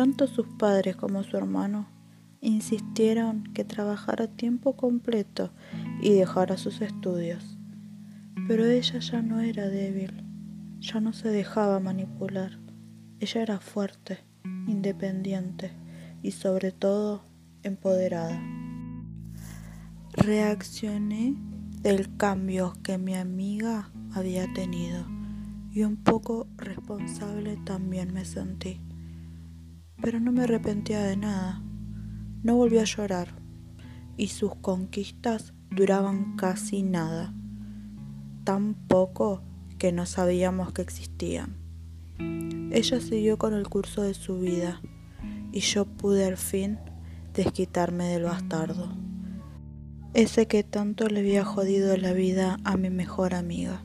Tanto sus padres como su hermano insistieron que trabajara tiempo completo y dejara sus estudios. Pero ella ya no era débil, ya no se dejaba manipular. Ella era fuerte, independiente y sobre todo empoderada. Reaccioné del cambio que mi amiga había tenido y un poco responsable también me sentí. Pero no me arrepentía de nada. No volví a llorar y sus conquistas duraban casi nada, tan poco que no sabíamos que existían. Ella siguió con el curso de su vida y yo pude al fin desquitarme del bastardo, ese que tanto le había jodido la vida a mi mejor amiga.